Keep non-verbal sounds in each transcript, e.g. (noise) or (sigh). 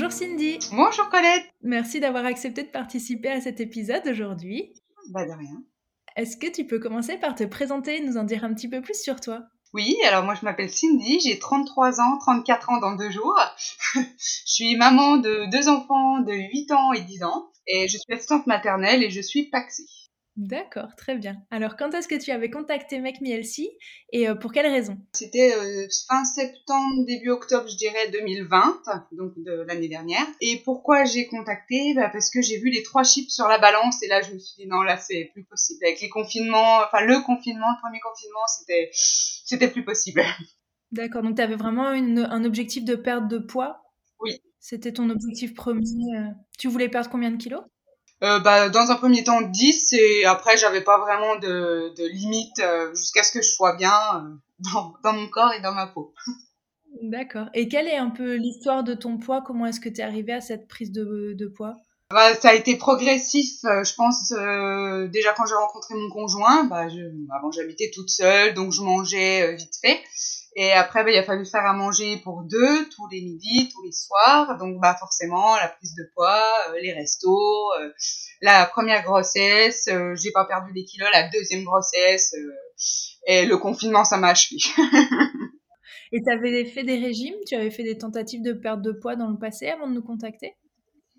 Bonjour Cindy. Bonjour Colette. Merci d'avoir accepté de participer à cet épisode aujourd'hui. Bah de rien. Est-ce que tu peux commencer par te présenter et nous en dire un petit peu plus sur toi? Oui, alors moi je m'appelle Cindy, j'ai 33 ans, 34 ans dans deux jours. (laughs) je suis maman de deux enfants de 8 ans et 10 ans et je suis assistante maternelle et je suis paxée. D'accord, très bien. Alors, quand est-ce que tu avais contacté Make Me et euh, pour quelle raison? C'était euh, fin septembre, début octobre, je dirais 2020, donc de l'année dernière. Et pourquoi j'ai contacté? Bah, Parce que j'ai vu les trois chiffres sur la balance et là, je me suis dit non, là, c'est plus possible. Avec les confinements, enfin le confinement, le premier confinement, c'était, c'était plus possible. (laughs) D'accord, donc tu avais vraiment un objectif de perte de poids? Oui. C'était ton objectif premier. Euh. Tu voulais perdre combien de kilos? Euh, bah, dans un premier temps 10 et après j'avais pas vraiment de, de limite euh, jusqu'à ce que je sois bien euh, (laughs) dans, dans, mon corps et dans ma peau. D'accord. Et quelle est un peu l'histoire de ton poids? Comment est-ce que tu es arrivée à cette prise de, de poids? Bah, Ça a été progressif, je pense. déjà quand j'ai rencontré mon conjoint, bah, je, avant j'habitais toute seule, donc je mangeais vite fait. Et après, bah, il a fallu faire à manger pour deux tous les midis, tous les soirs. Donc, bah, forcément, la prise de poids, euh, les restos, euh, la première grossesse, euh, j'ai pas perdu des kilos, la deuxième grossesse, et le confinement, ça m'a achevé. (laughs) et tu avais fait des régimes? Tu avais fait des tentatives de perte de poids dans le passé avant de nous contacter?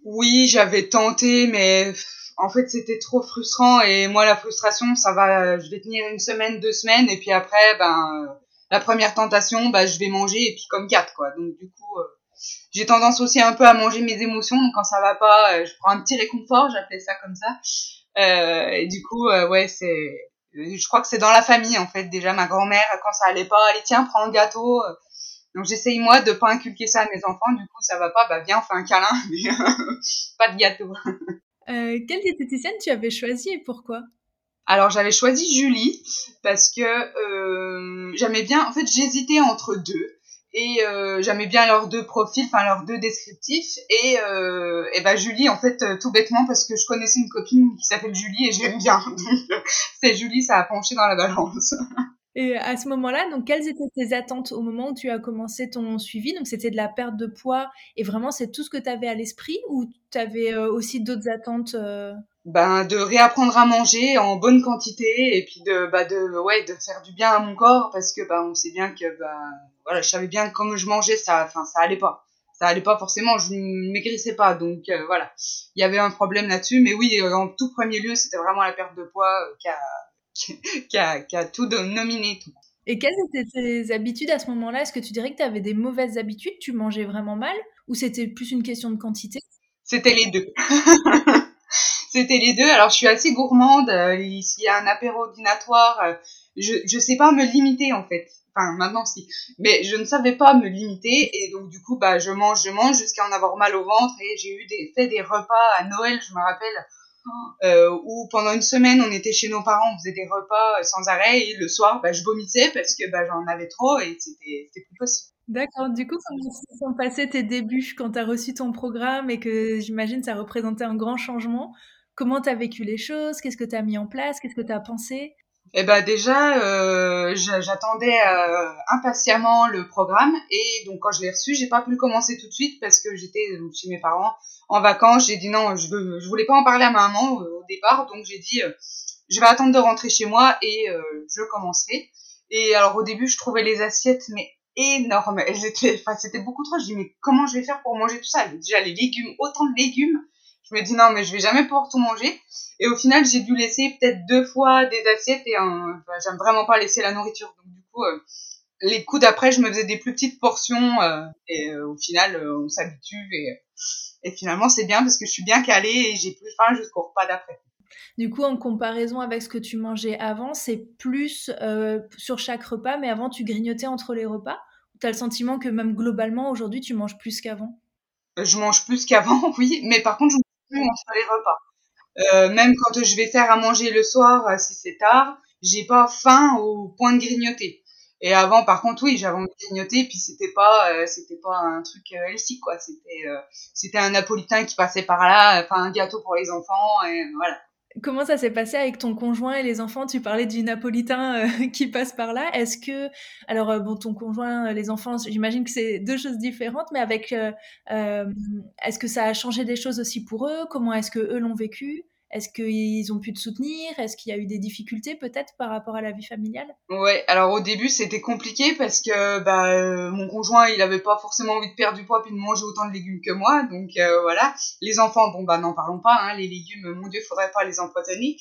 Oui, j'avais tenté, mais en fait, c'était trop frustrant. Et moi, la frustration, ça va, je vais tenir une semaine, deux semaines, et puis après, ben la première tentation, bah, je vais manger et puis comme quatre, quoi. Donc, du coup, euh, j'ai tendance aussi un peu à manger mes émotions. Quand ça va pas, euh, je prends un petit réconfort, j'appelais ça comme ça. Euh, et du coup, ouais, c'est, je crois que c'est dans la famille, en fait. Déjà, ma grand-mère, quand ça allait pas, allez, tiens, prends un gâteau. Donc, j'essaye, moi, de pas inculquer ça à mes enfants. Du coup, ça va pas, bah, viens, on fait un câlin, (laughs) (laughs) pas de gâteau. quelle diététicienne tu avais choisi et pourquoi? Alors j'avais choisi Julie parce que euh, j'aimais bien, en fait j'hésitais entre deux et euh, j'aimais bien leurs deux profils, enfin leurs deux descriptifs et, euh, et ben Julie en fait tout bêtement parce que je connaissais une copine qui s'appelle Julie et j'aime bien (laughs) c'est Julie ça a penché dans la balance. Et à ce moment-là, donc quelles étaient tes attentes au moment où tu as commencé ton suivi? Donc c'était de la perte de poids et vraiment c'est tout ce que tu avais à l'esprit ou tu avais aussi d'autres attentes? Ben de réapprendre à manger en bonne quantité et puis de bah de ouais de faire du bien à mon corps parce que bah on sait bien que bah voilà je savais bien que comme je mangeais ça enfin ça allait pas. Ça allait pas forcément je ne maigrissais pas. Donc euh, voilà. Il y avait un problème là-dessus. Mais oui en tout premier lieu c'était vraiment la perte de poids qui a (laughs) qui, a, qui a tout nominé tout. Et quelles étaient tes habitudes à ce moment-là? Est-ce que tu dirais que tu avais des mauvaises habitudes? Tu mangeais vraiment mal? Ou c'était plus une question de quantité? C'était les deux. (laughs) c'était les deux. Alors, je suis assez gourmande. Euh, s'il y a un apéro dînatoire, euh, je ne sais pas me limiter, en fait. Enfin, maintenant, si. Mais je ne savais pas me limiter. Et donc, du coup, bah, je mange, je mange jusqu'à en avoir mal au ventre. Et j'ai eu des, fait des repas à Noël, je me rappelle euh, où pendant une semaine on était chez nos parents, on faisait des repas sans arrêt et le soir bah, je vomissais parce que bah, j'en avais trop et c'était plus possible. D'accord, du coup comment se sont passés tes débuts quand tu as reçu ton programme et que j'imagine ça représentait un grand changement? Comment tu as vécu les choses? Qu'est-ce que tu as mis en place? Qu'est-ce que tu as pensé? Eh ben déjà, euh, j'attendais euh, impatiemment le programme et donc quand je l'ai reçu, j'ai pas pu commencer tout de suite parce que j'étais chez mes parents en vacances. J'ai dit non, je, veux, je voulais pas en parler à ma maman euh, au départ, donc j'ai dit je vais attendre de rentrer chez moi et je commencerai. Et alors au début, je trouvais les assiettes mais énormes. Elles étaient, enfin c'était beaucoup trop. Je dis mais comment je vais faire pour manger tout ça? Déjà les légumes, autant de légumes. Je me dis non mais je vais jamais pouvoir tout manger. Et au final, j'ai dû laisser peut-être deux fois des assiettes et enfin, j'aime vraiment pas laisser la nourriture. Donc du coup, euh, les coups d'après, je me faisais des plus petites portions euh, et euh, au final, on s'habitue et, et finalement, c'est bien parce que je suis bien calée et j'ai plus faim jusqu'au repas d'après. Du coup, en comparaison avec ce que tu mangeais avant, c'est plus sur chaque repas, mais avant, tu grignotais entre les repas? Tu as le sentiment que même globalement, aujourd'hui, tu manges plus qu'avant? Je mange plus qu'avant, (laughs) oui, mais par contre, je plus entre les repas. Euh, même quand je vais faire à manger le soir, euh, si c'est tard, j'ai pas faim au point de grignoter. Et avant, par contre, oui, j'avais envie de grignoter, puis c'était pas, euh, c'était pas un truc healthy, quoi. C'était, c'était un napolitain qui passait par là, enfin un gâteau pour les enfants, et voilà. Comment ça s'est passé avec ton conjoint et les enfants? Tu parlais du napolitain euh, (laughs) qui passe par là. Est-ce que, alors euh, bon, ton conjoint, euh, les enfants, j'imagine que c'est deux choses différentes, mais avec, est-ce que ça a changé des choses aussi pour eux? Comment est-ce que eux l'ont vécu? Est-ce qu'ils ont pu te soutenir? Est-ce qu'il y a eu des difficultés peut-être par rapport à la vie familiale? Ouais, alors au début c'était compliqué parce que bah, euh, mon conjoint il avait pas forcément envie de perdre du poids puis de manger autant de légumes que moi, donc euh, voilà. Les enfants, bon bah n'en parlons pas, hein, les légumes, mon dieu, faudrait pas les empoisonner.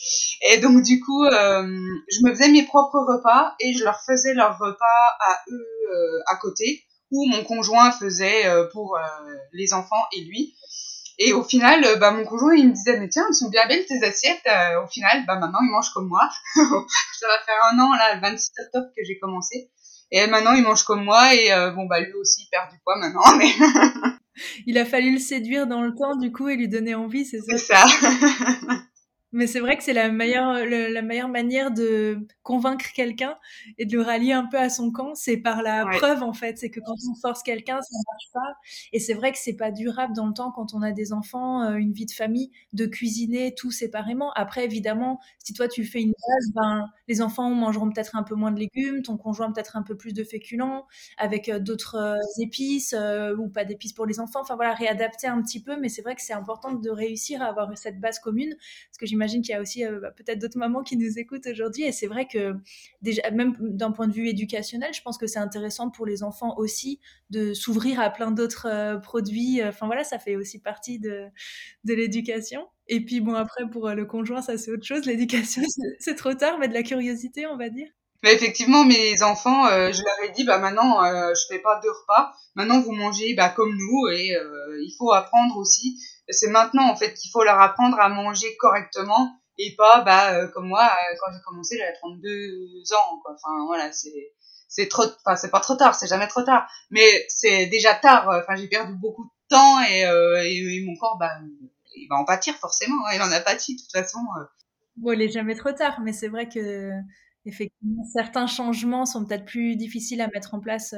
Et donc du coup, euh, je me faisais mes propres repas et je leur faisais leurs repas à eux à côté, ou mon conjoint faisait pour les enfants et lui. Et au final, euh, bah, mon conjoint, il me disait, mais tiens, elles sont bien belles tes assiettes. Euh, au final, bah, maintenant, il mange comme moi. (laughs) ça va faire un an, là, le 26 octobre que j'ai commencé. Et maintenant, il mange comme moi. Et euh, bon, bah, lui aussi, il perd du poids maintenant. (laughs) Mais... il a fallu le séduire dans le temps, du coup, et lui donner envie, c'est ça? C'est ça. (laughs) Mais c'est vrai que c'est la meilleure, la meilleure manière de convaincre quelqu'un et de le rallier un peu à son camp, c'est par la preuve en fait. C'est que quand on force quelqu'un, ça marche pas. Et c'est vrai que c'est pas durable dans le temps quand on a des enfants, euh, une vie de famille, de cuisiner tout séparément. Après, évidemment, si toi tu fais une base, ben les enfants mangeront peut-être un peu moins de légumes, ton conjoint peut-être un peu plus de féculents, avec euh, d'autres euh, épices ou pas d'épices pour les enfants. Enfin voilà, réadapter un petit peu. Mais c'est vrai que c'est important de réussir à avoir cette base commune, parce que j'imagine qu'il y a aussi euh, bah, peut-être d'autres mamans qui nous écoutent aujourd'hui. Et c'est vrai que, déjà, même d'un point de vue éducationnel, je pense que c'est intéressant pour les enfants aussi de s'ouvrir à plein d'autres euh, produits. Enfin voilà, ça fait aussi partie de, de l'éducation. Et puis bon, après, pour euh, le conjoint, ça c'est autre chose. L'éducation, (laughs) c'est trop tard, mais de la curiosité, on va dire. Effectivement, mes enfants, je leur ai dit, bah maintenant, je fais pas deux repas. Maintenant, vous mangez bah, comme nous, et il faut apprendre aussi c'est maintenant en fait qu'il faut leur apprendre à manger correctement et pas bah euh, comme moi euh, quand j'ai commencé j'avais 32 ans quoi. Enfin voilà, c'est c'est trop enfin c'est pas trop tard, c'est jamais trop tard, mais c'est déjà tard. Enfin j'ai perdu beaucoup de temps et, euh, mon corps bah il va en pâtir forcément, hein. il en a pâti de toute façon. Bon, il est jamais trop tard, mais c'est vrai que effectivement certains changements sont peut-être plus difficiles à mettre en place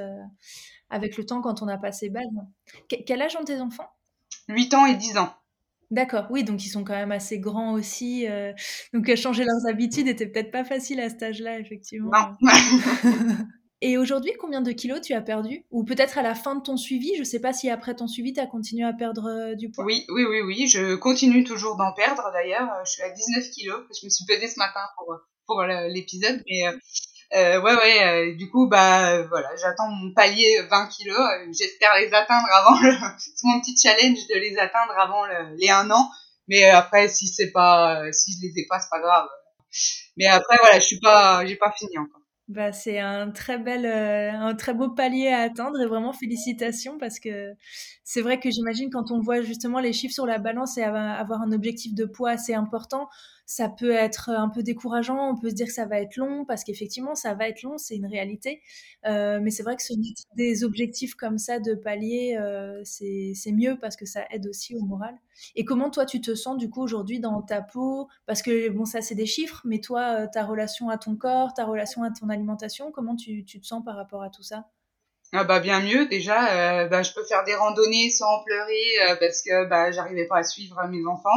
avec le temps quand on a pas ses bases. quel âge ont tes enfants? 8 ans et 10 ans. D'accord, oui, donc ils sont quand même assez grands aussi. Euh, donc euh, changer leurs habitudes était peut-être pas facile à cet âge-là, effectivement. (laughs) et aujourd'hui, combien de kilos tu as perdu? Ou peut-être à la fin de ton suivi, je ne sais pas si après ton suivi, tu as continué à perdre euh, du poids? Oui, oui, oui, oui, je continue toujours d'en perdre d'ailleurs. Je suis à 19 kilos, je me suis pesée ce matin pour, pour l'épisode, mais euh, ouais, ouais, euh, du coup, bah voilà, j'attends mon palier 20 kilos. Euh, j'espère les atteindre avant le. (laughs) c'est mon petit challenge de les atteindre avant le, les un an. Mais après, si c'est pas, si je les ai pas, c'est pas grave. Mais après, voilà, je suis pas, j'ai pas fini encore. Bah, c'est un très bel, un très beau palier à atteindre et vraiment félicitations parce que c'est vrai que j'imagine quand on voit justement les chiffres sur la balance et avoir un objectif de poids assez important, ça peut être un peu décourageant, on peut se dire que ça va être long, parce qu'effectivement, ça va être long, c'est une réalité. Euh, mais c'est vrai que se mettre des objectifs comme ça de palier, euh, c'est mieux parce que ça aide aussi au moral. Et comment toi, tu te sens du coup aujourd'hui dans ta peau? Parce que bon, ça, c'est des chiffres, mais toi, euh, ta relation à ton corps, ta relation à ton alimentation, comment tu te sens par rapport à tout ça? Ah bah bien mieux déjà, euh, bah, je peux faire des randonnées sans pleurer euh, parce que bah j'arrivais pas à suivre mes enfants.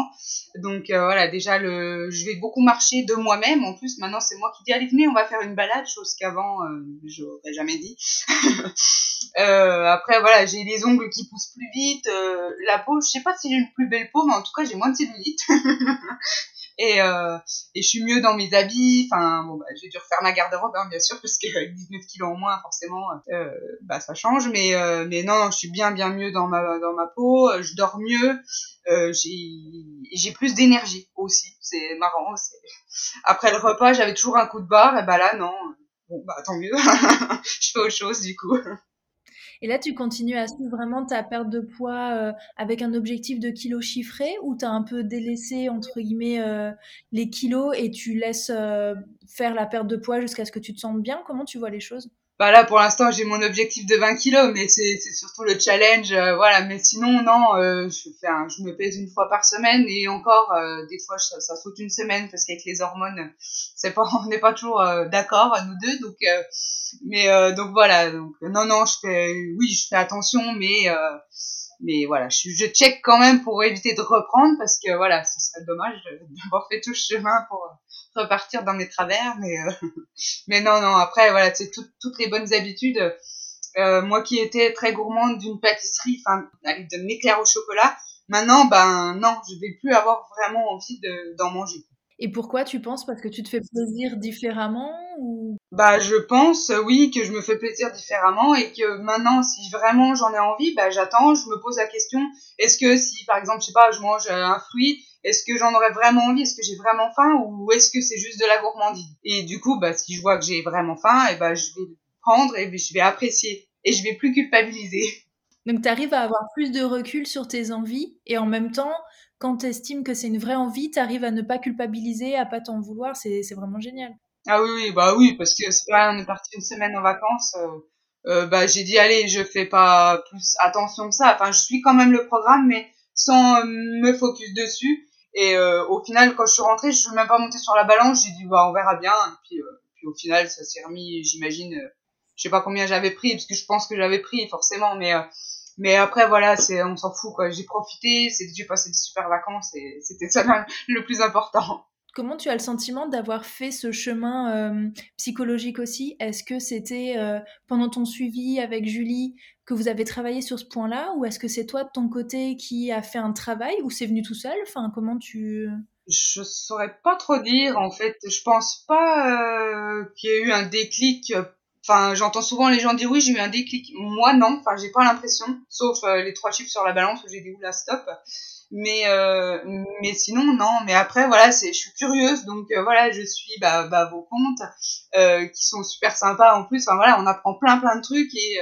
Donc euh, voilà, déjà le je vais beaucoup marcher de moi-même. En plus maintenant c'est moi qui dis allez venez on va faire une balade, chose qu'avant j'aurais jamais dit. (laughs) après voilà j'ai les ongles qui poussent plus vite, la peau je sais pas si j'ai une plus belle peau mais en tout cas j'ai moins de cellulite. (laughs) et, euh, et je suis mieux dans mes habits. Enfin, bon, bah, j'ai dû refaire ma garde-robe, hein, bien sûr, parce qu'avec 19 kilos en moins, forcément, euh, bah, ça change. Mais, euh, mais non, je suis bien, bien mieux dans ma, dans ma peau. Je dors mieux. Euh, j'ai plus d'énergie aussi. C'est marrant. (laughs) Après le repas, j'avais toujours un coup de barre. Et bah là, non. Bon, bah tant mieux. (laughs) je fais autre chose, du coup. Et là, tu continues à suivre vraiment ta perte de poids euh, avec un objectif de kilos chiffré ou tu as un peu délaissé, entre guillemets, euh, les kilos et tu laisses euh, faire la perte de poids jusqu'à ce que tu te sentes bien? Comment tu vois les choses? Bah là pour l'instant j'ai mon objectif de 20 kilos mais c'est surtout le challenge euh, voilà. Mais sinon non euh, je fais un, je me pèse une fois par semaine et encore euh, des fois ça, ça, saute une semaine parce qu'avec les hormones c'est pas (laughs) on n'est pas toujours d'accord nous deux. Donc mais donc voilà. Donc non non je fais oui je fais attention mais mais voilà je, je check quand même pour éviter de reprendre parce que voilà ce serait dommage d'avoir fait tout ce chemin pour repartir dans mes travers mais (laughs) mais non non après voilà c'est tout, toutes les bonnes habitudes. Euh, moi qui étais très gourmande d'une pâtisserie enfin avec de l'éclair au chocolat maintenant ben non je vais plus avoir vraiment envie de d'en manger. Et pourquoi tu penses? Parce que tu te fais plaisir différemment ou? Bah je pense oui que je me fais plaisir différemment et que maintenant si vraiment j'en ai envie, bah j'attends, je me pose la question est-ce que si par exemple je sais pas, je mange un fruit, est-ce que j'en aurais vraiment envie? Est-ce que j'ai vraiment faim? Ou est-ce que c'est juste de la gourmandise? Et du coup, bah si je vois que j'ai vraiment faim, et eh bah je vais prendre et je vais apprécier et je vais plus culpabiliser. (laughs) Donc tu arrives à avoir plus de recul sur tes envies et en même temps quand tu estimes que c'est une vraie envie, tu arrives à ne pas culpabiliser, à pas t'en vouloir, c'est vraiment génial. Ah oui, oui, bah oui, parce que c'est pas, on est parti une semaine en vacances, euh, euh, bah j'ai dit allez, je fais pas plus attention que ça. Enfin, je suis quand même le programme, mais sans me focus dessus. Et euh, au final, quand je suis rentrée, je suis même pas montée sur la balance. J'ai dit bah on verra bien. Et puis, euh, puis au final, ça s'est remis. J'imagine, euh, je sais pas combien j'avais pris, parce que je pense que j'avais pris forcément, mais mais après, voilà, c'est, on s'en fout, quoi. J'ai profité, j'ai passé des super vacances et c'était ça le plus important. Comment tu as le sentiment d'avoir fait ce chemin euh, psychologique aussi? Est-ce que c'était euh, pendant ton suivi avec Julie que vous avez travaillé sur ce point-là? Ou est-ce que c'est toi de ton côté qui a fait un travail ou c'est venu tout seul? Enfin, comment tu... Je saurais pas trop dire en fait. Je pense pas euh, qu'il y ait eu un déclic j'entends souvent les gens dire oui, j'ai eu un déclic. Moi, non. Enfin, j'ai pas l'impression. Sauf les trois chiffres sur la balance où j'ai dit oula, stop. Mais, euh, mais sinon, non. Mais après, voilà, c'est, je suis curieuse. Donc, euh, voilà, je suis bah, bah, vos comptes euh, qui sont super sympas en plus. Enfin, voilà, on apprend plein, plein de trucs. Et,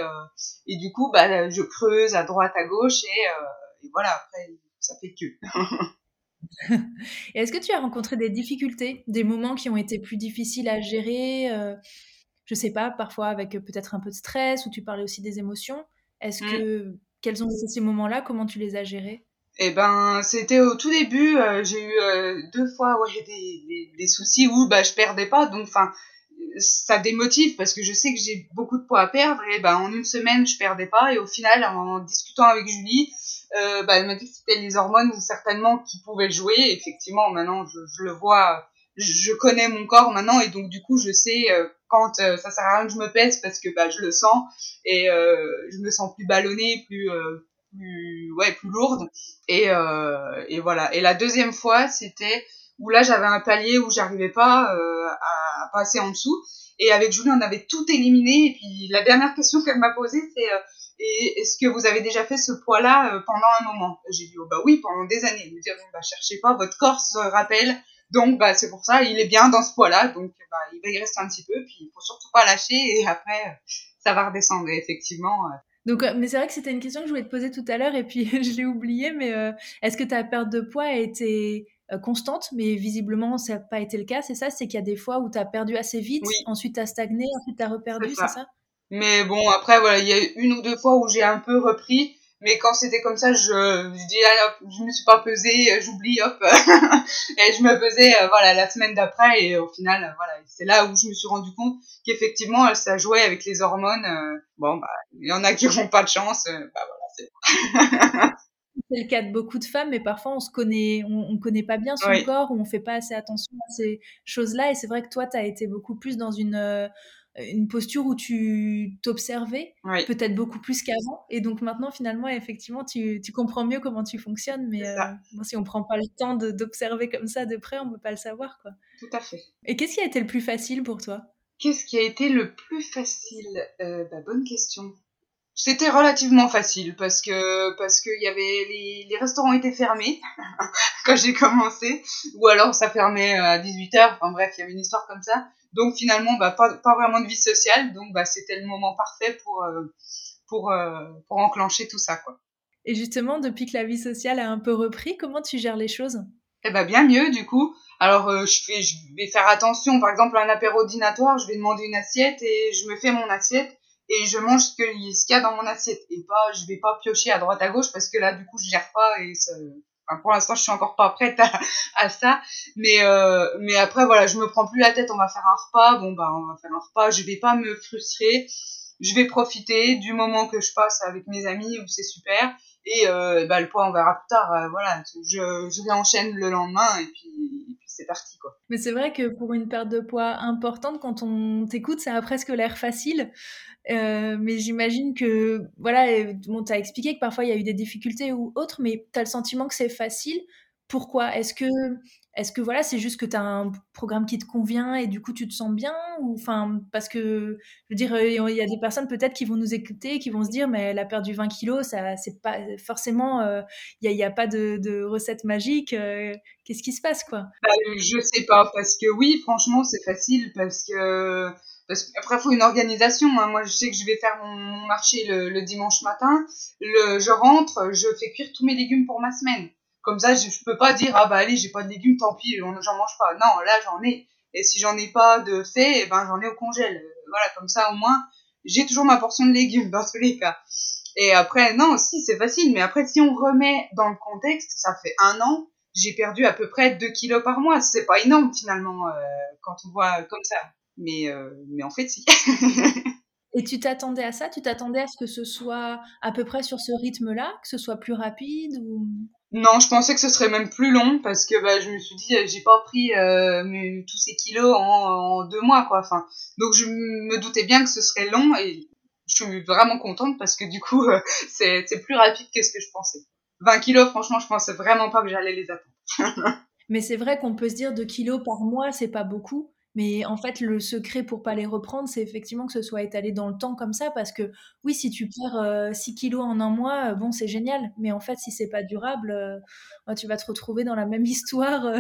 et du coup, bah, je creuse à droite, à gauche. Et, et voilà, après, ça fait que. (laughs) Est-ce que tu as rencontré des difficultés, des moments qui ont été plus difficiles à gérer? Je sais pas, parfois avec peut-être un peu de stress, ou tu parlais aussi des émotions. Est-ce mmh. que quels ont été ces moments-là? Comment tu les as gérés? Eh ben, c'était au tout début. Euh, j'ai eu euh, deux fois ouais, des, des, des, soucis où bah je perdais pas, donc enfin ça démotive parce que je sais que j'ai beaucoup de poids à perdre et ben en une semaine je perdais pas et au final en discutant avec Julie euh, bah, elle m'a dit que c'était les hormones certainement qui pouvaient jouer effectivement maintenant je, je le vois je connais mon corps maintenant et donc du coup je sais euh, quand euh, ça sert à rien que je me pèse parce que bah je le sens et euh, je me sens plus ballonnée plus plus ouais plus lourde. Et et voilà. Et la deuxième fois c'était où là j'avais un palier où j'arrivais pas à, passer en dessous. Et avec Julie on avait tout éliminé. Et puis la dernière question qu'elle m'a posée c'est et est-ce que vous avez déjà fait ce poids-là pendant un moment? J'ai dit oh bah oui pendant des années. Elle me dit ah, bah cherchez pas, votre corps se rappelle. Donc, bah, c'est pour ça, il est bien dans ce poids-là, donc bah, il va y rester un petit peu, puis il faut surtout pas lâcher, et après, ça va redescendre, effectivement. Euh. Donc, euh, mais c'est vrai que c'était une question que je voulais te poser tout à l'heure, et puis (laughs) je l'ai oublié, mais euh, est-ce que ta perte de poids a été constante, mais visiblement, ça n'a pas été le cas, c'est ça? C'est qu'il y a des fois où tu as perdu assez vite, ensuite tu as stagné, ensuite tu as reperdu, c'est ça, Mais bon, après, voilà, il y a une ou deux fois où j'ai un peu repris, mais quand c'était comme ça, je, je dis, ah, je me suis pas pesée, j'oublie, hop. (laughs) et je me pesais, euh, voilà, la semaine d'après. Et au final, euh, voilà, c'est là où je me suis rendu compte qu'effectivement, ça jouait avec les hormones. Euh, bon, bah, il y en a qui n'ont pas de chance. bah voilà, c'est. (laughs) c'est le cas de beaucoup de femmes, mais parfois on se connaît, on, on connaît pas bien son corps, ou on fait pas assez attention à ces choses-là. Et c'est vrai que toi, tu as été beaucoup plus dans une une posture où tu t'observais, peut-être beaucoup plus qu'avant. Et donc maintenant, finalement, effectivement, tu, tu, comprends mieux comment tu fonctionnes. Mais euh, si on prend pas le temps d'observer comme ça de près, on peut pas le savoir. Quoi. Tout à fait. Et qu'est-ce qui a été le plus facile pour toi? Qu'est-ce qui a été le plus facile? Euh, bah, Bonne question. C'était relativement facile parce que parce qu'il y avait les, les restaurants étaient fermés (laughs) quand j'ai commencé ou alors ça fermait à 18h enfin bref il y avait une histoire comme ça donc finalement, bah, pas, pas vraiment de vie sociale. Donc bah, c'était le moment parfait pour, euh, pour, euh, pour enclencher tout ça. Quoi. Et justement, depuis que la vie sociale a un peu repris, comment tu gères les choses? Eh bah, bien mieux du coup. Alors je fais, je vais faire attention. Par exemple, un apéro dînatoire, je vais demander une assiette et je me fais mon assiette et je mange ce qu'il y a dans mon assiette et pas, je vais pas piocher à droite à gauche parce que là du coup je gère pas et ça, pour l'instant, je suis encore pas prête à, ça, mais euh, mais après voilà, je me prends plus la tête. On va faire un repas, bon bah on va faire un repas. Je vais pas me frustrer. Je vais profiter du moment que je passe avec mes amis où c'est super. Et euh, bah le poids on verra plus tard. Euh, voilà, je je enchaîne le lendemain et puis, c'est parti quoi. Mais c'est vrai que pour une perte de poids importante, quand on t'écoute, ça a presque l'air facile. Euh, mais j'imagine que, voilà, bon, tu expliqué que parfois il y a eu des difficultés ou autres, mais tu as le sentiment que c'est facile. Pourquoi? Est-ce que, est-ce que voilà, c'est juste que tu as un programme qui te convient et du coup tu te sens bien ou enfin parce que je veux dire il y a des personnes peut-être qui vont nous écouter qui vont se dire mais elle a perdu 20 kilos ça c'est pas forcément euh, il n'y a, a, pas de, recette magique euh, qu'est-ce qui se passe quoi? Bah, je sais pas parce que oui franchement c'est facile parce que parce qu'après, il faut une organisation. Hein. Moi, je sais que je vais faire mon, marché le, dimanche matin. Je rentre, je fais cuire tous mes légumes pour ma semaine. Comme ça, je, je peux pas dire, ah bah allez, j'ai pas de légumes, tant pis, j'en mange pas. Non, là, j'en ai. Et si j'en ai pas de fait, eh ben, j'en ai au congèle. Voilà, comme ça, au moins, j'ai toujours ma portion de légumes, (laughs) dans tous les cas. Et après, non, si, c'est facile. Mais après, si on remet dans le contexte, ça fait un an, j'ai perdu à peu près 2 kilos par mois. C'est pas énorme, finalement, euh, quand on voit comme ça. Mais, euh, mais en fait, si. (laughs) Et tu t'attendais à ça? Tu t'attendais à ce que ce soit à peu près sur ce rythme-là, que ce soit plus rapide ou... Non, je pensais que ce serait même plus long parce que bah, je me suis dit j'ai pas pris euh, tous ces kilos en, en, deux mois quoi. Enfin, donc je me doutais bien que ce serait long et je suis vraiment contente parce que du coup euh, (laughs) c'est plus rapide que ce que je pensais. 20 kilos, franchement, je pensais vraiment pas que j'allais les atteindre. (laughs) Mais c'est vrai qu'on peut se dire 2 kilos par mois, c'est pas beaucoup. Mais en fait, le secret pour pas les reprendre, c'est effectivement que ce soit étalé dans le temps comme ça, parce que oui, si tu perds 6 euh, kilos en un mois, euh, bon, c'est génial. Mais en fait, si c'est pas durable, euh, tu vas te retrouver dans la même (laughs) histoire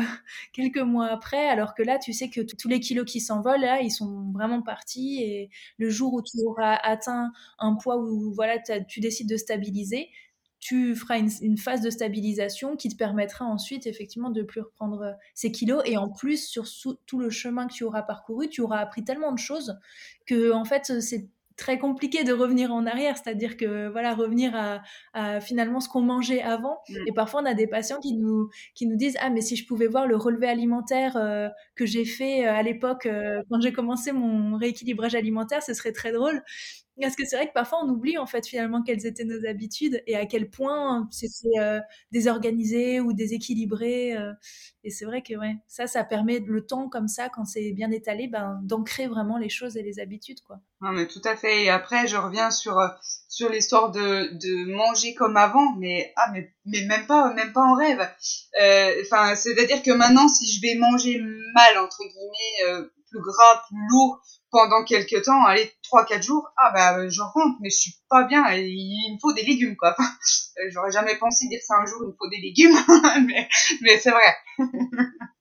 quelques mois après, alors que là, tu sais que tous les kilos qui s'envolent, là, ils sont vraiment partis. Et le jour où tu auras atteint un poids où voilà, tu décides de stabiliser, tu feras une, phase de stabilisation qui te permettra ensuite effectivement de plus reprendre euh, ces kilos et en plus sur tout le chemin que tu auras parcouru tu auras appris tellement de choses que en fait c'est très compliqué de revenir en arrière, c'est-à-dire que voilà revenir à, finalement ce qu'on mangeait avant. Mm. Et parfois on a des patients qui nous qui nous disent ah mais si je pouvais voir le relevé alimentaire euh, que j'ai fait euh, à l'époque quand j'ai commencé mon rééquilibrage alimentaire, ce serait très drôle. Parce que c'est vrai que parfois on oublie en fait finalement quelles étaient nos habitudes et à quel point c'était euh, désorganisé ou déséquilibré. Euh. et c'est vrai que ouais, ça, ça permet le temps comme ça, quand c'est bien étalé, ben, d'ancrer vraiment les choses et les habitudes. Quoi. Non, mais tout à fait. Et après, je reviens sur, euh, sur l'histoire de, de manger comme avant, mais, ah, mais, mais même, pas, même pas en rêve. C'est-à-dire que maintenant, si je vais manger mal, entre guillemets, plus gras, plus lourd, pendant quelques temps, allez, 3-4 jours, ah bah je rentre, mais je suis pas bien, il me faut des légumes quoi. (laughs) Euh, j'aurais jamais pensé dire ça un jour, il me faut des légumes, (laughs) mais, mais c'est vrai.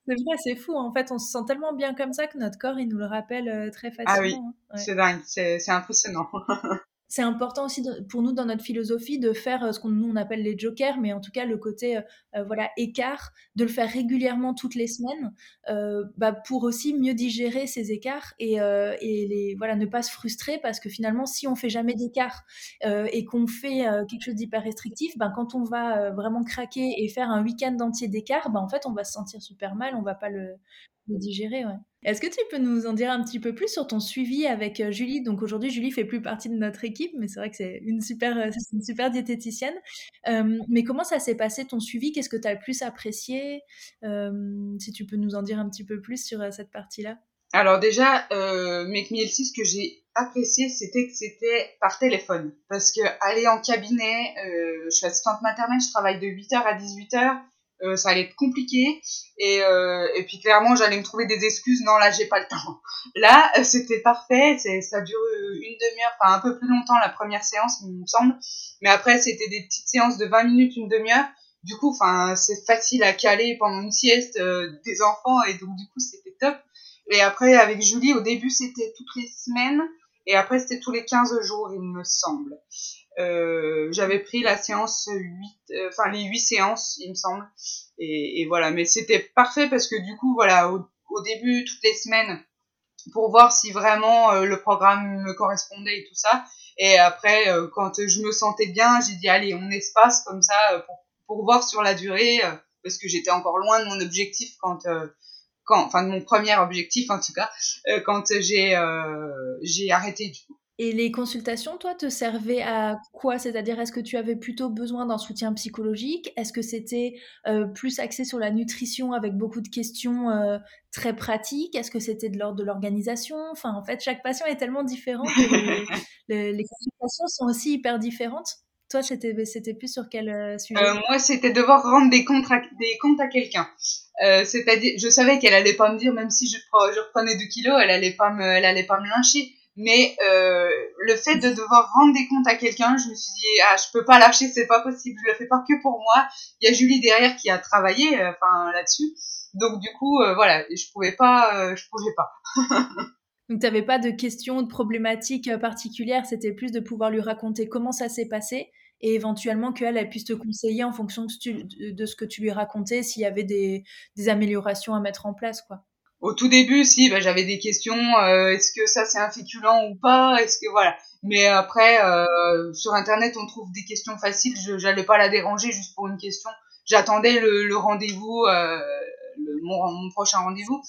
c'est vrai, c'est fou, en fait, on se sent tellement bien comme ça que notre corps, il nous le rappelle euh, très facilement. Ah oui, hein. c'est dingue, c'est impressionnant. (laughs) c'est important aussi pour nous dans notre philosophie de faire euh, ce qu'on nous on appelle les jokers, mais en tout cas le côté euh, euh, voilà écart, de le faire régulièrement toutes les semaines, bah, pour aussi mieux digérer ces écarts et, les voilà ne pas se frustrer parce que finalement si on fait jamais d'écart et qu'on fait quelque chose d'hyper restrictif, ben quand on va vraiment craquer et faire un week-end entier d'écart, ben en fait on va se sentir super mal, on va pas le, le digérer. Ouais. Est-ce que tu peux nous en dire un petit peu plus sur ton suivi avec euh, Julie? Donc aujourd'hui, Julie fait plus partie de notre équipe, mais c'est vrai que c'est une super, euh, une super diététicienne. Euh, mais comment ça s'est passé ton suivi? Qu'est-ce que tu as le plus apprécié? Si tu peux nous en dire un petit peu plus sur cette partie-là. Alors déjà, euh, Make ce que j'ai apprécié, c'était que c'était par téléphone. Parce que aller en cabinet, je suis assistante maternelle, je travaille de 8h à 18h euh, ça allait être compliqué. Et, euh, et puis clairement j'allais me trouver des excuses. Non là j'ai pas le temps. Là euh, c'était parfait. Ça dure une demi-heure enfin un peu plus longtemps la première séance il me semble. Mais après c'était des petites séances de 20 minutes une demi-heure. Du coup enfin c'est facile à caler pendant une sieste des enfants. Et donc du coup c'était top. Et après avec Julie au début c'était toutes les semaines. Et après c'était tous les 15 jours il me semble j'avais pris la séance 8, enfin les 8 séances, il me semble. Et, et voilà, mais c'était parfait parce que du coup, voilà, au, au, début, toutes les semaines, pour voir si vraiment le programme me correspondait et tout ça. Et après, quand je me sentais bien, j'ai dit, allez, on espace comme ça pour, pour voir sur la durée, parce que j'étais encore loin de mon objectif quand quand, enfin de mon premier objectif en tout cas, euh, quand j'ai euh, j'ai arrêté du coup. Et les consultations, toi, te servaient à quoi? C'est-à-dire, est-ce que tu avais plutôt besoin d'un soutien psychologique? Est-ce que c'était euh, plus axé sur la nutrition avec beaucoup de questions très pratiques? Est-ce que c'était de l'ordre de l'organisation? Enfin, en fait, chaque patient est tellement différent que (laughs) les, les, consultations sont aussi hyper différentes. Toi, c'était, c'était plus sur quel euh, sujet? Euh, Moi, c'était devoir rendre des comptes à, des comptes à quelqu'un. Euh, c'est-à-dire, je savais qu'elle allait pas me dire, même si je, je reprenais 2 kilos, elle allait pas me, elle allait pas me lyncher. Mais euh, le fait de devoir rendre des comptes à quelqu'un, je me suis dit, ah, je peux pas lâcher, c'est pas possible, je le fais pas que pour moi. Il y a Julie derrière qui a travaillé, euh, enfin là-dessus. Donc du coup, voilà, je pouvais pas, je pouvais pas. (laughs) Donc, tu n'avais pas de questions, de problématiques particulières, c'était plus de pouvoir lui raconter comment ça s'est passé et éventuellement qu'elle elle puisse te conseiller en fonction de ce que tu lui racontais s'il y avait des, des, améliorations à mettre en place quoi. Au tout début, si bah, j'avais des questions, euh, est-ce que ça c'est un féculent ou pas, est-ce que voilà. Mais après, euh, sur internet, on trouve des questions faciles. Je n'allais pas la déranger juste pour une question. J'attendais le, rendez-vous, euh, mon, prochain rendez-vous.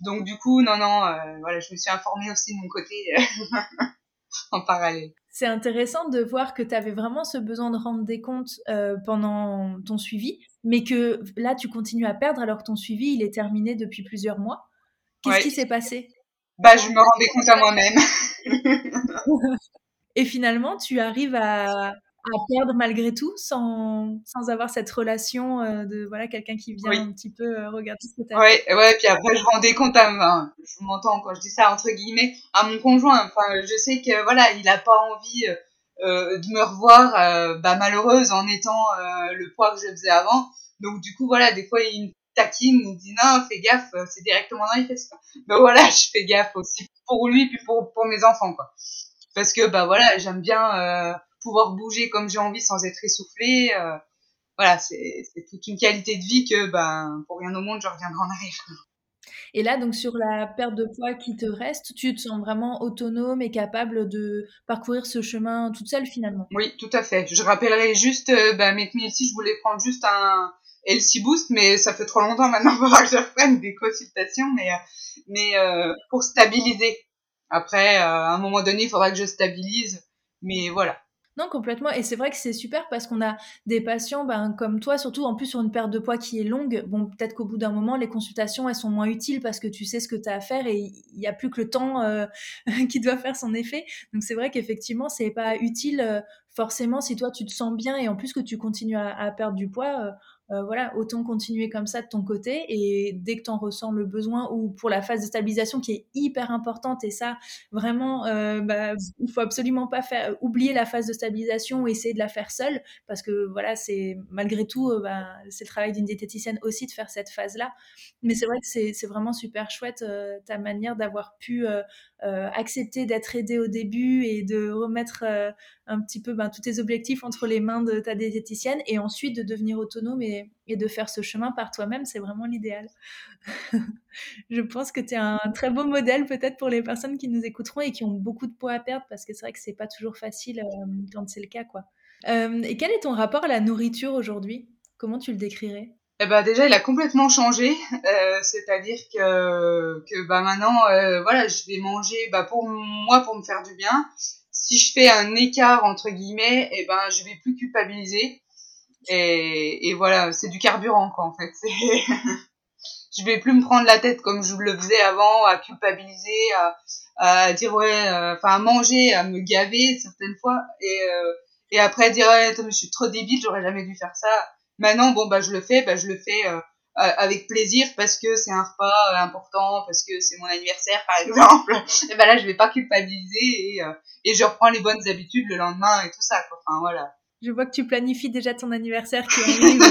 Donc du coup, non, non, voilà, je me suis informée aussi de mon côté (laughs) en parallèle c'est intéressant de voir que tu avais vraiment ce besoin de rendre des comptes pendant ton suivi, mais que là, tu continues à perdre alors que ton suivi, il est terminé depuis plusieurs mois. Qu'est-ce qui s'est passé? Bah, je me rendais compte à moi-même. (laughs) Et finalement, tu arrives à, à perdre malgré tout sans, sans avoir cette relation euh, de voilà quelqu'un qui vient un petit peu euh, regarder ce que tu as ouais ouais puis après je rendais compte à enfin, je m'entends quand je dis ça entre guillemets à mon conjoint. Enfin je sais que voilà il a pas envie euh, de me revoir bah, malheureuse en étant le poids que je faisais avant. Donc du coup voilà des fois il me taquine il dit non fais gaffe c'est directement dans les fesses quoi. donc voilà (laughs) je fais gaffe aussi pour lui puis pour pour mes enfants quoi parce que bah voilà j'aime bien pouvoir bouger comme j'ai envie sans être essoufflé. Euh, voilà, c'est toute une qualité de vie que, ben, pour rien au monde, je reviendrai en arrière. Et là, donc sur la perte de poids qui te reste, tu te sens vraiment autonome et capable de parcourir ce chemin toute seule finalement? Oui, tout à fait. Je rappellerai juste, euh, bah, mes si je voulais prendre juste un LC Boost, mais ça fait trop longtemps maintenant (laughs) pour que je reprenne des consultations, mais, euh, mais euh, pour stabiliser. Après, euh, à un moment donné, il faudra que je stabilise, mais voilà. Non, complètement. Et c'est vrai que c'est super parce qu'on a des patients ben, comme toi, surtout en plus sur une perte de poids qui est longue. Bon, peut-être qu'au bout d'un moment, les consultations, elles sont moins utiles parce que tu sais ce que tu as à faire et il n'y a plus que le temps (laughs) qui doit faire son effet. Donc c'est vrai qu'effectivement, c'est pas utile forcément si toi tu te sens bien et en plus que tu continues à, perdre du poids. Euh, voilà, autant continuer comme ça de ton côté et dès que tu en ressens le besoin ou pour la phase de stabilisation qui est hyper importante et ça vraiment euh, bah, il faut absolument pas faire oublier la phase de stabilisation ou essayer de la faire seule parce que voilà c'est malgré tout euh, bah, c'est le travail d'une diététicienne aussi de faire cette phase là mais c'est vrai que c'est vraiment super chouette ta manière d'avoir pu accepter d'être aidée au début et de remettre un petit peu ben, tous tes objectifs entre les mains de ta diététicienne et ensuite de devenir autonome et, de faire ce chemin par toi-même, c'est vraiment l'idéal. (laughs) je pense que tu es un très beau modèle peut-être pour les personnes qui nous écouteront et qui ont beaucoup de poids à perdre parce que c'est vrai que c'est pas toujours facile euh, quand c'est le cas. quoi. Euh, et quel est ton rapport à la nourriture aujourd'hui? Comment tu le décrirais? Eh ben déjà il a complètement changé euh, c'est-à-dire que que bah maintenant voilà je vais manger bah pour moi pour me faire du bien si je fais un écart entre guillemets, et eh ben je vais plus culpabiliser. Et, et voilà, c'est du carburant quoi en fait. (laughs) je vais plus me prendre la tête comme je le faisais avant, à culpabiliser, à, à dire ouais, euh, enfin à manger, à me gaver certaines fois, et euh, et après dire ouais, je suis trop débile, j'aurais jamais dû faire ça. Maintenant bon bah je le fais, bah je le fais euh, euh, avec plaisir parce que c'est un repas euh, important, parce que c'est mon anniversaire par exemple, et ben là je vais pas culpabiliser et, et je reprends les bonnes habitudes le lendemain et tout ça. Enfin voilà. Je vois que tu planifies déjà ton anniversaire qui arrive.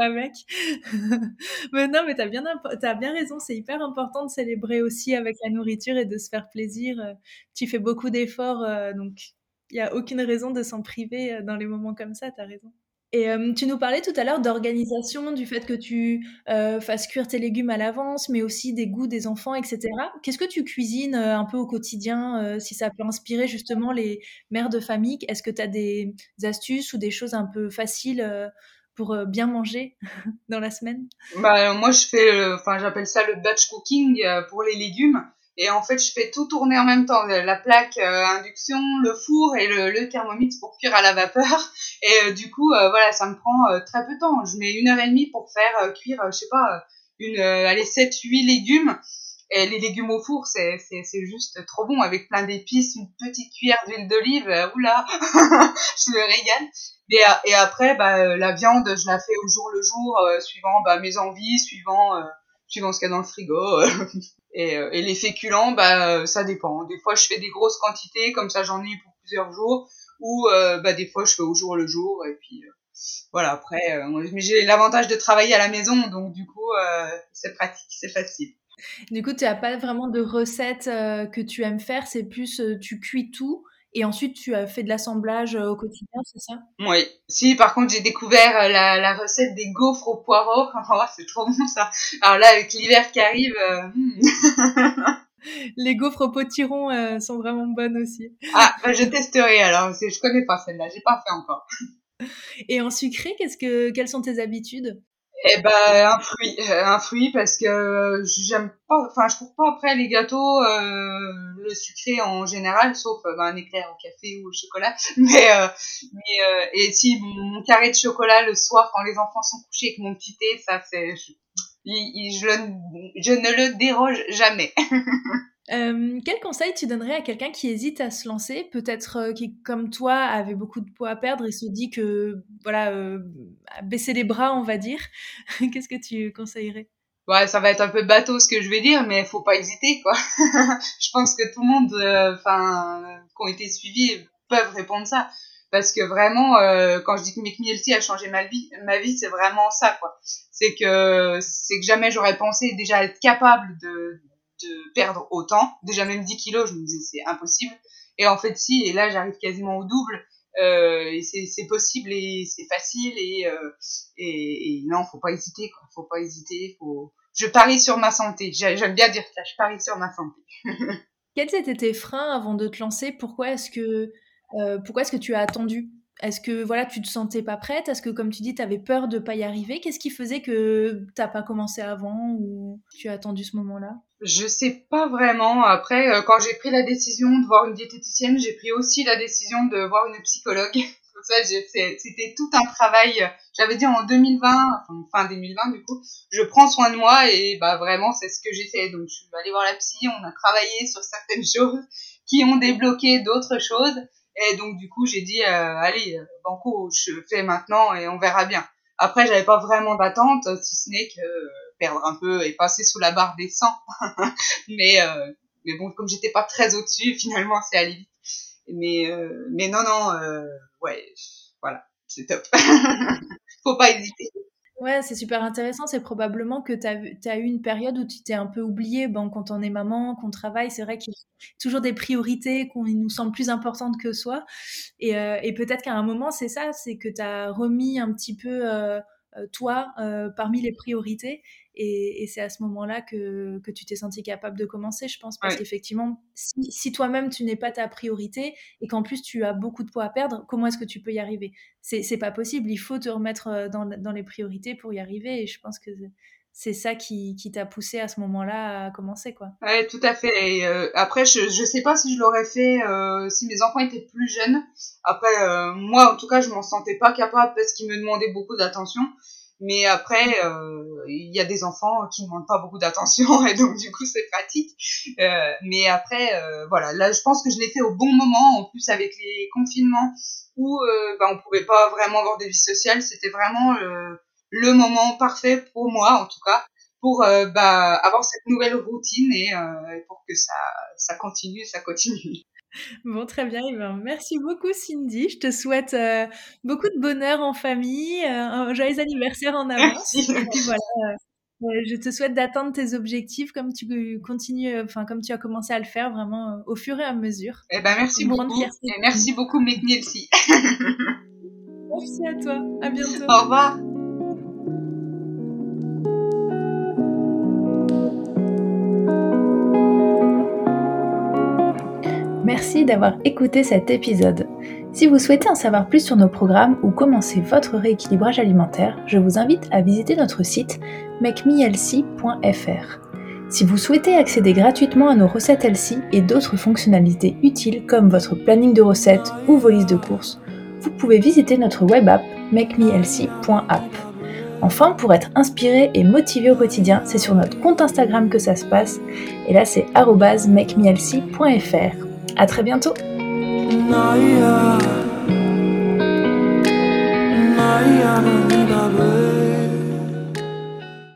avec. (laughs) mais non, mais t'as bien, as bien raison. C'est hyper important de célébrer aussi avec la nourriture et de se faire plaisir. Tu fais beaucoup d'efforts, donc il n'y a aucune raison de s'en priver dans les moments comme ça, tu as raison. Et tu nous parlais tout à l'heure d'organisation, du fait que tu fasses cuire tes légumes à l'avance, mais aussi des goûts des enfants, etc. Qu'est-ce que tu cuisines un peu au quotidien, si ça peut inspirer justement les mères de famille? Est-ce que tu as des astuces ou des choses un peu faciles pour bien manger (laughs) dans la semaine? Bah, Moi, je fais, enfin, j'appelle ça le batch cooking pour les légumes. Et en fait, je fais tout tourner en même temps, la plaque euh, induction, le four et le, le, thermomix pour cuire à la vapeur. (laughs) Et euh, du coup, euh, voilà, ça me prend très peu de temps. Je mets une heure et demie pour faire cuire, je sais pas, une, allez, 7, 8 légumes. Et les légumes au four, c'est, c'est, c'est juste trop bon avec plein d'épices, une petite cuillère d'huile d'olive. oula, (laughs) je me régale. Et, et après, bah, la viande, je la fais au jour le jour, suivant bah, mes envies, suivant, suivant ce qu'il y a dans le frigo. Et, euh, et, les féculents, bah, euh, ça dépend. Des fois, je fais des grosses quantités, comme ça, j'en ai pour plusieurs jours. Ou euh, bah, des fois, je fais au jour le jour. Et puis, voilà, après, mais j'ai l'avantage de travailler à la maison, donc du coup, c'est pratique, c'est facile. Du coup, tu n'as pas vraiment de recettes que tu aimes faire, c'est plus tu cuis tout et ensuite, tu as fait de l'assemblage euh, au quotidien, c'est ça? Oui. Si, par contre, j'ai découvert euh, la, la, recette des gaufres au poireau. (laughs) Oh, c'est trop bon ça. Alors là, avec l'hiver qui arrive. Euh, hmm. (laughs) Les gaufres au potiron sont vraiment bonnes aussi. Ah, bah, je testerai alors. Je connais pas celle-là. J'ai pas fait encore. Et en sucré, qu'est-ce que, quelles sont tes habitudes? Eh ben un fruit, euh, un fruit parce que j'aime pas, enfin je trouve pas après les gâteaux euh, le sucré en général, sauf euh, ben, un éclair au café ou au chocolat. (laughs) Mais, euh, mais euh, et si mon, carré de chocolat le soir quand les enfants sont couchés avec mon petit thé, ça c'est, je, je, je ne le déroge jamais. (laughs) Quel conseil tu donnerais à quelqu'un qui hésite à se lancer, peut-être qui, comme toi, avait beaucoup de poids à perdre et se dit que, voilà, baisser les bras, on va dire. (laughs) Qu'est-ce que tu conseillerais? Ouais, ça va être un peu bateau ce que je vais dire, mais faut pas hésiter, quoi. (laughs) je pense que tout le monde, enfin, qui ont été suivis, peuvent répondre ça. Parce que vraiment, quand je dis que Me a changé ma vie, ma vie, c'est vraiment ça, quoi. C'est que, c'est que jamais j'aurais pensé déjà être capable de, de perdre autant. Déjà même 10 kilos, je me disais c'est impossible. Et en fait si, et là j'arrive quasiment au double. Euh, c'est possible et c'est facile et, euh, et, et, non, faut pas hésiter, quoi. Faut pas hésiter. Faut... Je parie sur ma santé. J'aime bien dire ça. Je parie sur ma santé. (laughs) Quels étaient tes freins avant de te lancer? Pourquoi est-ce que euh, pourquoi est-ce que tu as attendu? Est-ce que voilà, tu te sentais pas prête? Est-ce que, comme tu dis, tu avais peur de pas y arriver? Qu'est-ce qui faisait que t'as pas commencé avant ou tu as attendu ce moment-là? Je sais pas vraiment. Après, euh, quand j'ai pris la décision de voir une diététicienne, j'ai pris aussi la décision de voir une psychologue. (laughs) c'était tout un travail. J'avais dit en 2020, enfin fin 2020 du coup, je prends soin de moi et bah vraiment c'est ce que j'ai fait. Donc je suis allée voir la psy, on a travaillé sur certaines (laughs) choses qui ont débloqué d'autres choses. Et donc, du coup, j'ai dit, euh, allez, euh, Banco, je fais maintenant et on verra bien. Après, j'avais pas vraiment d'attente, si ce n'est que euh, perdre un peu et passer sous la barre des 100. (laughs) mais, euh, mais bon, comme j'étais pas très au-dessus, (laughs) finalement, c'est allé vite. Mais, euh, mais non, non, ouais, voilà, c'est top. (laughs) Faut pas hésiter. Ouais, c'est super intéressant. C'est probablement que tu as, eu une période où tu t'es un peu oublié. Bon, quand on est maman, qu'on travaille, c'est vrai qu'il y a toujours des priorités qu'on nous semblent plus importantes que soi. Et, euh, et peut-être qu'à un moment, c'est ça, c'est que tu as remis un petit peu euh, euh, toi parmi les priorités. Et, et c'est à ce moment-là que, que tu t'es senti capable de commencer, je pense, parce qu'effectivement, si, si toi-même tu n'es pas ta priorité et qu'en plus tu as beaucoup de poids à perdre, comment est-ce que tu peux y arriver? C'est pas possible. Il faut te remettre euh, dans, dans, les priorités pour y arriver. Et je pense que c'est ça qui, qui t'a poussé à ce moment-là à commencer, quoi. Ouais, tout à fait. Et euh, après, je je sais pas si je l'aurais fait euh, si mes enfants étaient plus jeunes. Après, euh, moi, en tout cas, je m'en sentais pas capable parce qu'ils me demandaient beaucoup d'attention. Mais après, euh, il y a des enfants qui ne demandent pas beaucoup d'attention (laughs) et donc du coup c'est pratique. Euh, mais après, euh, voilà, là je pense que je l'ai fait au bon moment. En plus avec les confinements où euh, bah, on pouvait pas vraiment avoir des vies sociales, c'était vraiment le, le, moment parfait pour moi en tout cas pour bah, avoir cette nouvelle routine et pour que ça, ça continue, ça continue. Bon, très bien. Eh ben, merci beaucoup, Cindy. Je te souhaite euh, beaucoup de bonheur en famille, euh, un joyeux anniversaire en avance. Merci. Et puis voilà, euh, je te souhaite d'atteindre tes objectifs comme tu continues, enfin comme tu as commencé à le faire vraiment au fur et à mesure. Eh ben merci beaucoup. Et merci beaucoup Make Merci à toi. À bientôt. Au revoir. D'avoir écouté cet épisode. Si vous souhaitez en savoir plus sur nos programmes ou commencer votre rééquilibrage alimentaire, je vous invite à visiter notre site makemehealthy.fr. Si vous souhaitez accéder gratuitement à nos recettes Elsie et d'autres fonctionnalités utiles comme votre planning de recettes ou vos listes de courses, vous pouvez visiter notre web app makemehealthy.app. Enfin, pour être inspiré et motivé au quotidien, c'est sur notre compte Instagram que ça se passe. Et là, c'est makemehealthy.fr. À très bientôt.